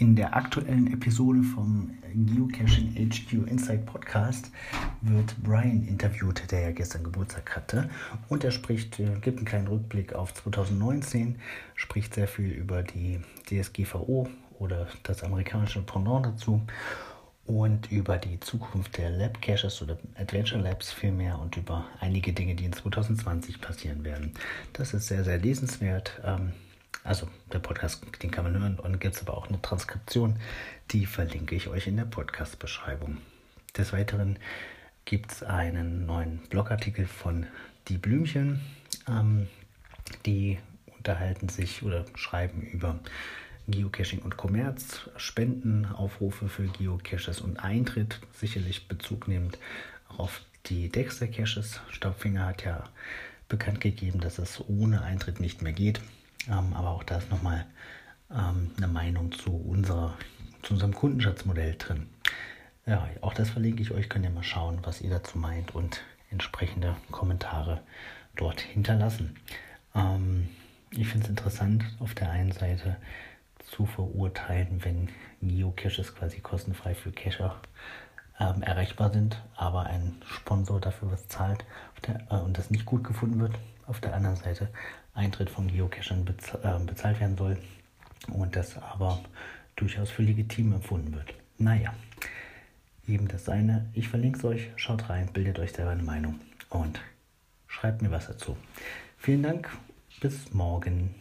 In der aktuellen Episode vom Geocaching HQ Insight Podcast wird Brian interviewt, der ja gestern Geburtstag hatte. Und er spricht, äh, gibt einen kleinen Rückblick auf 2019, spricht sehr viel über die DSGVO oder das amerikanische Pendant dazu und über die Zukunft der Lab Caches oder Adventure Labs vielmehr und über einige Dinge, die in 2020 passieren werden. Das ist sehr, sehr lesenswert. Ähm, also der Podcast, den kann man hören und gibt es aber auch eine Transkription, die verlinke ich euch in der Podcast-Beschreibung. Des Weiteren gibt es einen neuen Blogartikel von Die Blümchen. Ähm, die unterhalten sich oder schreiben über Geocaching und Kommerz, Spendenaufrufe für Geocaches und Eintritt, sicherlich Bezug nehmend auf die Dexter-Caches. Staubfinger hat ja bekannt gegeben, dass es ohne Eintritt nicht mehr geht. Ähm, aber auch da ist nochmal ähm, eine Meinung zu, unserer, zu unserem Kundenschatzmodell drin. Ja, auch das verlinke ich euch. Könnt ihr mal schauen, was ihr dazu meint und entsprechende Kommentare dort hinterlassen. Ähm, ich finde es interessant, auf der einen Seite zu verurteilen, wenn Geocaches quasi kostenfrei für Cacher ähm, erreichbar sind, aber ein Sponsor dafür was zahlt der, äh, und das nicht gut gefunden wird. Auf der anderen Seite Eintritt von Geocachern bez äh, bezahlt werden soll und das aber durchaus für legitim empfunden wird. Naja, eben das seine. Ich verlinke es euch, schaut rein, bildet euch selber eine Meinung und schreibt mir was dazu. Vielen Dank, bis morgen.